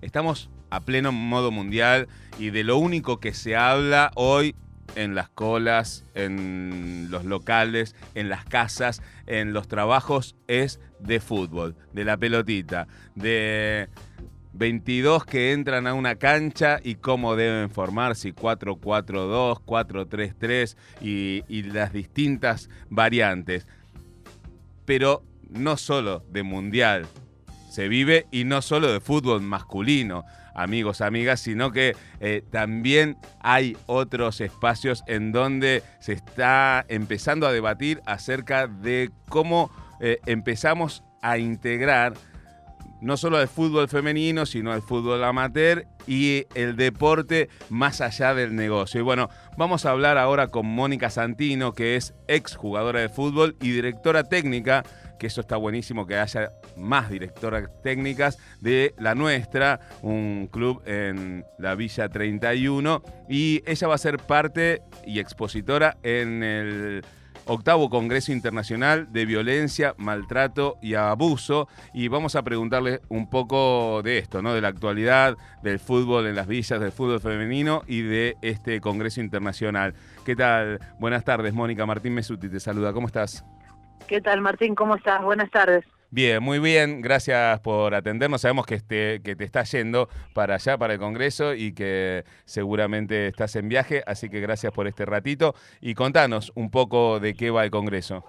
estamos a pleno modo mundial y de lo único que se habla hoy en las colas, en los locales, en las casas, en los trabajos es de fútbol, de la pelotita, de 22 que entran a una cancha y cómo deben formarse, 4-4-2, 4-3-3 y, y las distintas variantes. Pero no solo de mundial se vive y no solo de fútbol masculino amigos, amigas, sino que eh, también hay otros espacios en donde se está empezando a debatir acerca de cómo eh, empezamos a integrar no solo el fútbol femenino, sino el fútbol amateur y el deporte más allá del negocio. Y bueno, vamos a hablar ahora con Mónica Santino, que es ex jugadora de fútbol y directora técnica que eso está buenísimo que haya más directoras técnicas de la nuestra, un club en la Villa 31, y ella va a ser parte y expositora en el octavo Congreso Internacional de Violencia, Maltrato y Abuso. Y vamos a preguntarle un poco de esto, ¿no? De la actualidad del fútbol en las villas, del fútbol femenino y de este Congreso Internacional. ¿Qué tal? Buenas tardes, Mónica Martín Mesuti te saluda. ¿Cómo estás? ¿Qué tal, Martín? ¿Cómo estás? Buenas tardes. Bien, muy bien. Gracias por atendernos. Sabemos que, este, que te estás yendo para allá, para el Congreso, y que seguramente estás en viaje, así que gracias por este ratito. Y contanos un poco de qué va el Congreso.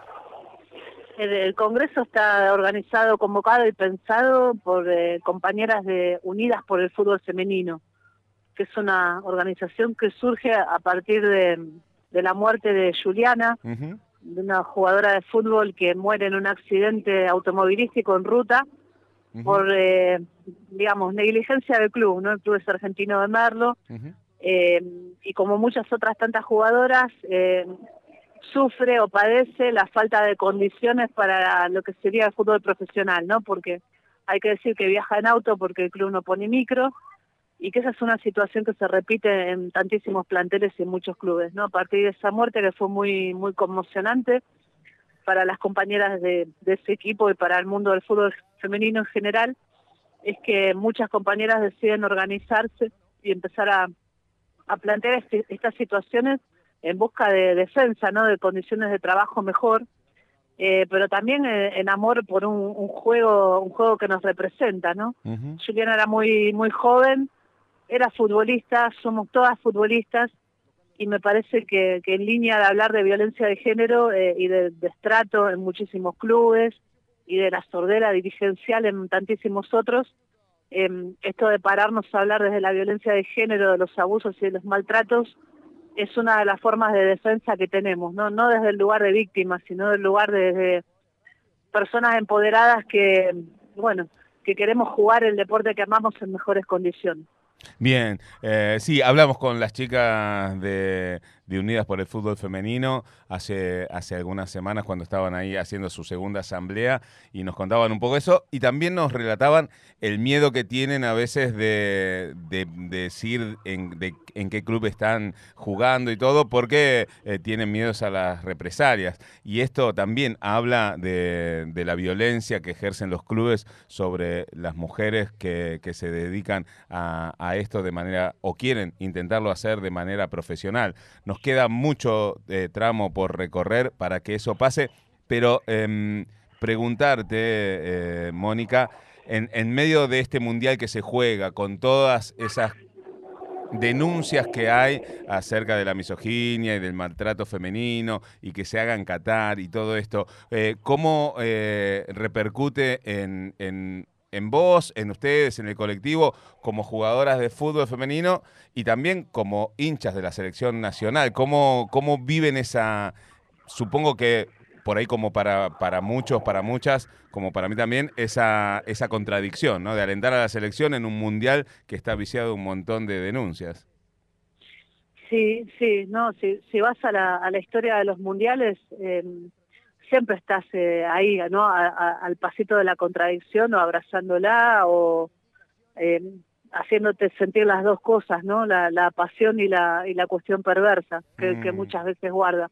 El, Congreso está organizado, convocado y pensado por eh, compañeras de Unidas por el Fútbol Femenino, que es una organización que surge a partir de, la muerte de Juliana, de una jugadora de fútbol que muere en un accidente automovilístico en ruta por, eh, digamos, negligencia del club, ¿no? El club es argentino de Merlo. Eh, y como muchas otras tantas jugadoras, eh, sufre o padece la falta de condiciones para lo que sería el fútbol profesional, ¿no? Porque hay que decir que viaja en auto porque el club no pone micro, y que esa es una situación que se repite en tantísimos planteles y en muchos clubes, ¿no? A partir de esa muerte que fue muy muy conmocionante para las compañeras de, ese equipo y para el mundo del fútbol femenino en general, es que muchas compañeras deciden organizarse y empezar a, a plantear este, estas situaciones en busca de defensa, ¿no? De condiciones de trabajo mejor, eh, pero también en, amor por un, juego un juego que nos representa, ¿no? Juliana era muy muy joven, era futbolista, somos todas futbolistas y me parece que, en línea de hablar de violencia de género eh, y de destrato en muchísimos clubes y de la sordera dirigencial en tantísimos otros, em, esto de pararnos a hablar desde la violencia de género, de los abusos y de los maltratos, es una de las formas de defensa que tenemos, no, no desde el lugar de víctimas, sino del lugar de personas empoderadas que, bueno, que queremos jugar el deporte que amamos en mejores condiciones. Bien, eh, sí, hablamos con las chicas de, de Unidas por el Fútbol Femenino hace, hace algunas semanas cuando estaban ahí haciendo su segunda asamblea y nos contaban un poco eso y también nos relataban el miedo que tienen a veces de, decir en, qué club están jugando y todo porque eh, tienen miedos a las represalias. Y esto también habla de, la violencia que ejercen los clubes sobre las mujeres que, se dedican a, a esto de manera o quieren intentarlo hacer de manera profesional. Nos queda mucho eh, tramo por recorrer para que eso pase, pero em, preguntarte, eh, Mónica, en, en medio de este mundial que se juega, con todas esas denuncias que hay acerca de la misoginia y del maltrato femenino y que se hagan Qatar y todo esto, eh, ¿cómo repercute en, en, en vos, en ustedes, en el colectivo, como jugadoras de fútbol femenino y también como hinchas de la selección nacional. ¿Cómo, cómo viven esa, supongo que por ahí como para, para muchos, para muchas, como para mí también, esa, esa contradicción, ¿no? De alentar a la selección en un mundial que está viciado un montón de denuncias. Sí, sí, no, si, si vas a la, a la historia de los mundiales, eh, siempre estás eh, ahí, ¿no? al pasito de la contradicción o abrazándola o eh, haciéndote sentir las dos cosas, ¿no? La, la pasión y la, y la cuestión perversa que, que, mm. muchas veces guarda,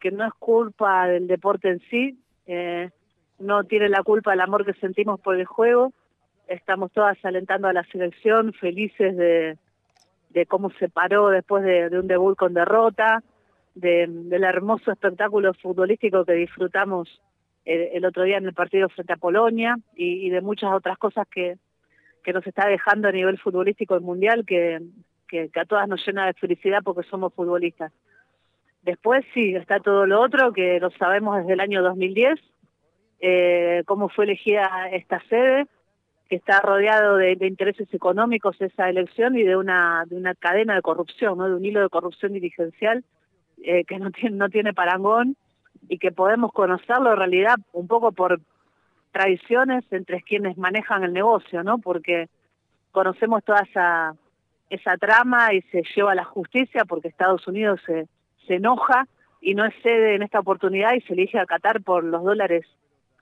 que no es culpa del deporte en sí, eh, no tiene la culpa el amor que sentimos por el juego, estamos todas alentando a la selección, felices de, de cómo se paró después de, un debut con derrota, de, del hermoso espectáculo futbolístico que disfrutamos el, otro día en el partido frente a Polonia y, de muchas otras cosas que, que nos está dejando a nivel futbolístico el Mundial, que, que, a todas nos llena de felicidad porque somos futbolistas. Después sí, está todo lo otro, que lo sabemos desde el año 2010, eh, cómo fue elegida esta sede, que está rodeado de, intereses económicos esa elección y de una, de una cadena de corrupción, ¿no? de un hilo de corrupción dirigencial eh, que no tiene, no tiene parangón y que podemos conocerlo en realidad un poco por tradiciones entre quienes manejan el negocio, ¿no? Porque conocemos toda esa, esa trama y se lleva a la justicia porque Estados Unidos se, se enoja y no es sede en esta oportunidad y se elige a Qatar por los dólares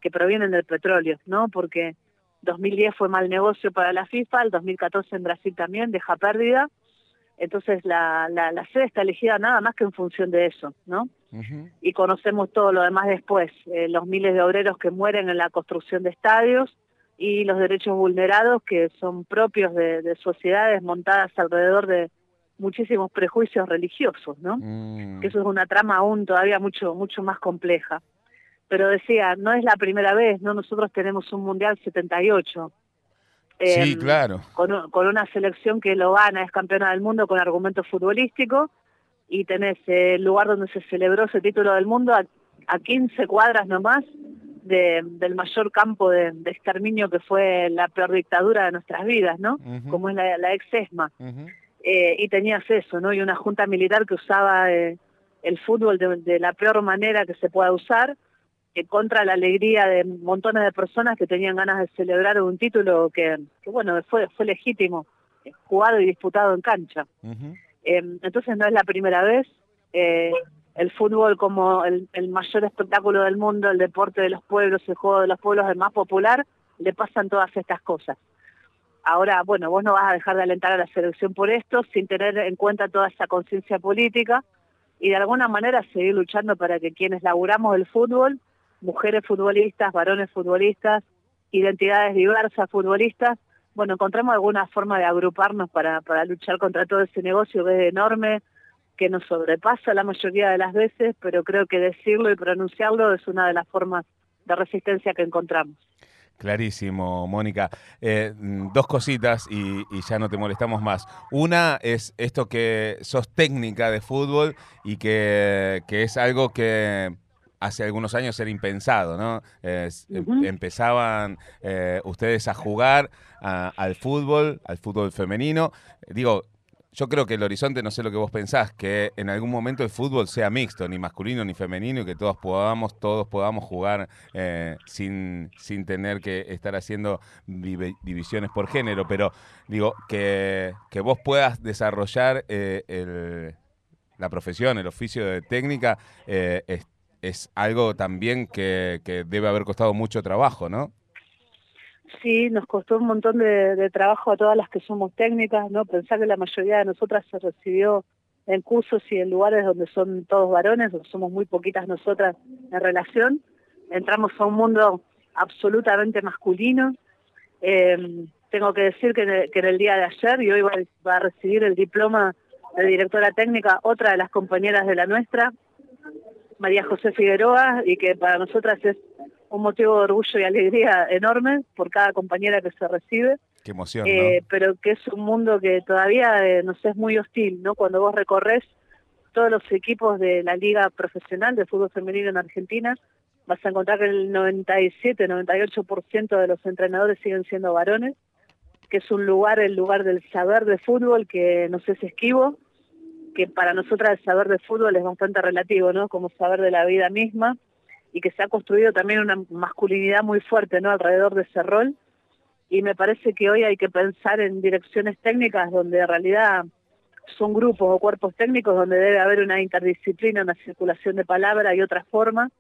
que provienen del petróleo, ¿no? Porque 2010 fue mal negocio para la FIFA, el 2014 en Brasil también deja pérdida, entonces la, la, la sede está elegida nada más que en función de eso, ¿no? Y conocemos todo lo demás después, eh, los miles de obreros que mueren en la construcción de estadios y los derechos vulnerados que son propios de, sociedades montadas alrededor de muchísimos prejuicios religiosos, ¿no? Mm. Que eso es una trama aún todavía mucho mucho más compleja pero decía, no es la primera vez, ¿no? Nosotros tenemos un Mundial 78. Sí, em, claro. Con, una selección que lo gana, es campeona del mundo con argumento futbolístico, y tenés el lugar donde se celebró ese título del mundo a, a 15 cuadras nomás del mayor campo de, exterminio que fue la peor dictadura de nuestras vidas, ¿no? Como es la, ex ESMA. Eh, y tenías eso, ¿no? Y una junta militar que usaba eh, el fútbol de, la peor manera que se pueda usar, contra la alegría de montones de personas que tenían ganas de celebrar un título que, bueno, fue, fue legítimo, jugado y disputado en cancha. Em, entonces no es la primera vez. Eh, el fútbol como el, mayor espectáculo del mundo, el deporte de los pueblos, el juego de los pueblos, el más popular, le pasan todas estas cosas. Ahora, bueno, vos no vas a dejar de alentar a la selección por esto, sin tener en cuenta toda esa conciencia política y de alguna manera seguir luchando para que quienes laburamos el fútbol mujeres futbolistas, varones futbolistas, identidades diversas futbolistas, bueno, encontramos alguna forma de agruparnos para, para luchar contra todo ese negocio que es enorme, que nos sobrepasa la mayoría de las veces, pero creo que decirlo y pronunciarlo es una de las formas de resistencia que encontramos. Clarísimo, Mónica. Eh, dos cositas y, y, ya no te molestamos más. Una es esto que sos técnica de fútbol y que, que es algo que hace algunos años era impensado, ¿no? Em, empezaban eh, ustedes a jugar al fútbol, al fútbol femenino. Digo, yo creo que el horizonte, no sé lo que vos pensás, que en algún momento el fútbol sea mixto, ni masculino ni femenino, y que todos podamos, todos podamos jugar eh, sin, sin tener que estar haciendo divisiones por género. Pero digo, que, que vos puedas desarrollar eh, la profesión, el oficio de técnica, eh, es algo también que, debe haber costado mucho trabajo, ¿no? Sí, nos costó un montón de, trabajo a todas las que somos técnicas, ¿no? Pensar que la mayoría de nosotras se recibió en cursos y en lugares donde son todos varones, donde somos muy poquitas nosotras en relación. Entramos a un mundo absolutamente masculino. Em, tengo que decir que en, el, día de ayer, y hoy va, va a recibir el diploma de directora técnica, otra de las compañeras de la nuestra, María José Figueroa y que para nosotras es un motivo de orgullo y alegría enorme por cada compañera que se recibe. Qué emoción, eh, Pero que es un mundo que todavía eh, nos es muy hostil, ¿no? Cuando vos recorres todos los equipos de la Liga Profesional de Fútbol Femenino en Argentina, vas a encontrar que el 97, 98% de los entrenadores siguen siendo varones, que es un lugar, el lugar del saber de fútbol que no sé si esquivo, que para nosotras el saber de fútbol es bastante relativo, ¿no? Como saber de la vida misma y que se ha construido también una masculinidad muy fuerte, ¿no? Alrededor de ese rol. Y me parece que hoy hay que pensar en direcciones técnicas donde en realidad son grupos o cuerpos técnicos donde debe haber una interdisciplina, una circulación de palabra y otra forma.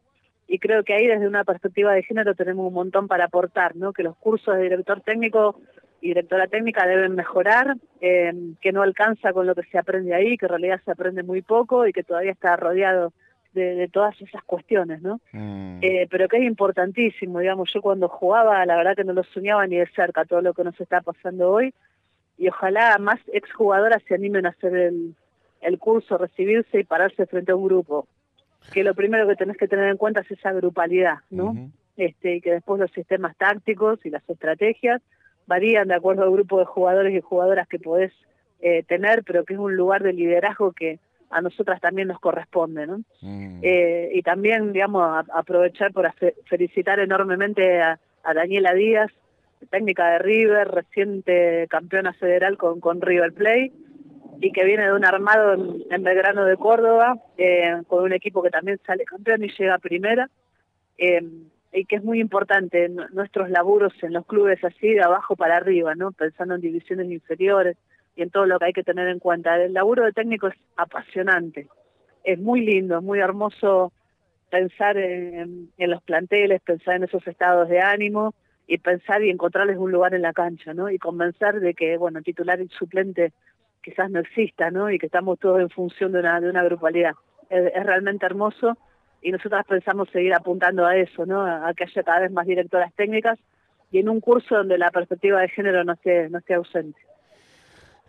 Y creo que ahí desde una perspectiva de género tenemos un montón para aportar, ¿no? Que los cursos de director técnico y directora técnica deben mejorar, eh, que no alcanza con lo que se aprende ahí, que en realidad se aprende muy poco y que todavía está rodeado de, todas esas cuestiones, ¿no? Mm. Eh, pero que es importantísimo, digamos, yo cuando jugaba, la verdad que no lo soñaba ni de cerca todo lo que nos está pasando hoy, y ojalá más exjugadoras se animen a hacer el, el curso, recibirse y pararse frente a un grupo, que lo primero que tenés que tener en cuenta es esa grupalidad, ¿no? este, y que después los sistemas tácticos y las estrategias varían de acuerdo al grupo de jugadores y jugadoras que podés eh, tener, pero que es un lugar de liderazgo que a nosotras también nos corresponde, ¿no? Mm. Eh, y también, digamos, aprovechar por felicitar enormemente a, Daniela Díaz, técnica de River, reciente campeona federal con, con River Play, y que viene de un armado en, Belgrano de Córdoba, eh, con un equipo que también sale campeón y llega a primera, y que es muy importante nuestros laburos en los clubes así de abajo para arriba, ¿no? Pensando en divisiones inferiores, y en todo lo que hay que tener en cuenta. El laburo de técnico es apasionante, es muy lindo, es muy hermoso pensar en, los planteles, pensar en esos estados de ánimo y pensar y encontrarles un lugar en la cancha, ¿no? Y convencer de que, bueno, titular y suplente quizás no exista, ¿no? Y que estamos todos en función de una, de una grupalidad. Es, es realmente hermoso y nosotras pensamos seguir apuntando a eso, ¿no? A que haya cada vez más directoras técnicas y en un curso donde la perspectiva de género no esté, no esté ausente.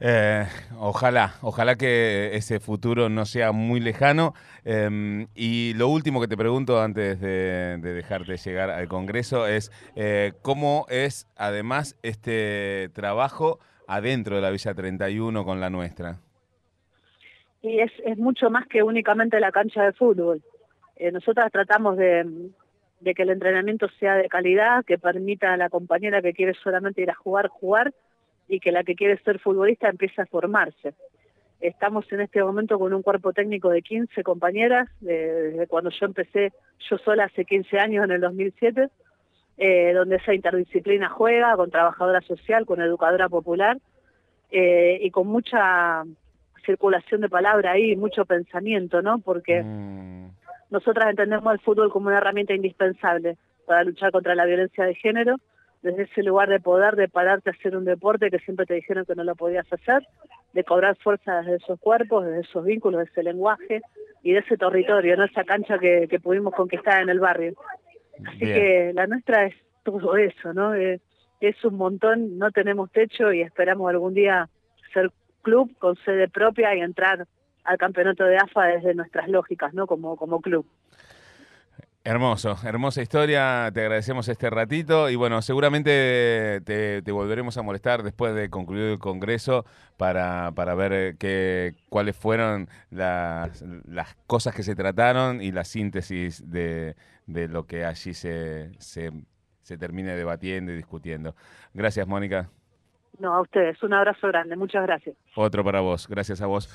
Eh, ojalá, ojalá que ese futuro no sea muy lejano. Em, y lo último que te pregunto antes de, dejarte llegar al Congreso es eh, cómo es además este trabajo adentro de la Villa 31 con la nuestra. Y es, es mucho más que únicamente la cancha de fútbol. Eh, nosotras tratamos de, que el entrenamiento sea de calidad, que permita a la compañera que quiere solamente ir a jugar, jugar y que la que quiere ser futbolista empiece a formarse. Estamos en este momento con un cuerpo técnico de 15 compañeras, desde cuando yo empecé yo sola hace 15 años, en el 2007, eh, donde esa interdisciplina juega, con trabajadora social, con educadora popular, eh, y con mucha circulación de palabra ahí, mucho pensamiento, ¿no? Porque mm. Nosotras entendemos el fútbol como una herramienta indispensable para luchar contra la violencia de género, desde ese lugar de poder, de pararte a hacer un deporte que siempre te dijeron que no lo podías hacer, de cobrar fuerza desde esos cuerpos, desde esos vínculos, de ese lenguaje y de ese territorio, no esa cancha que, pudimos conquistar en el barrio. Así que la nuestra es todo eso, ¿no? Eh, es un montón, no tenemos techo y esperamos algún día ser club con sede propia y entrar al campeonato de AFA desde nuestras lógicas, ¿no? Como, como club. Hermoso, hermosa historia, te agradecemos este ratito y bueno, seguramente te, volveremos a molestar después de concluir el Congreso para, para ver qué, cuáles fueron las, las, cosas que se trataron y la síntesis de, de lo que allí se, se, se termine debatiendo y discutiendo. Gracias, Mónica. No, a ustedes, un abrazo grande, muchas gracias. Otro para vos, gracias a vos.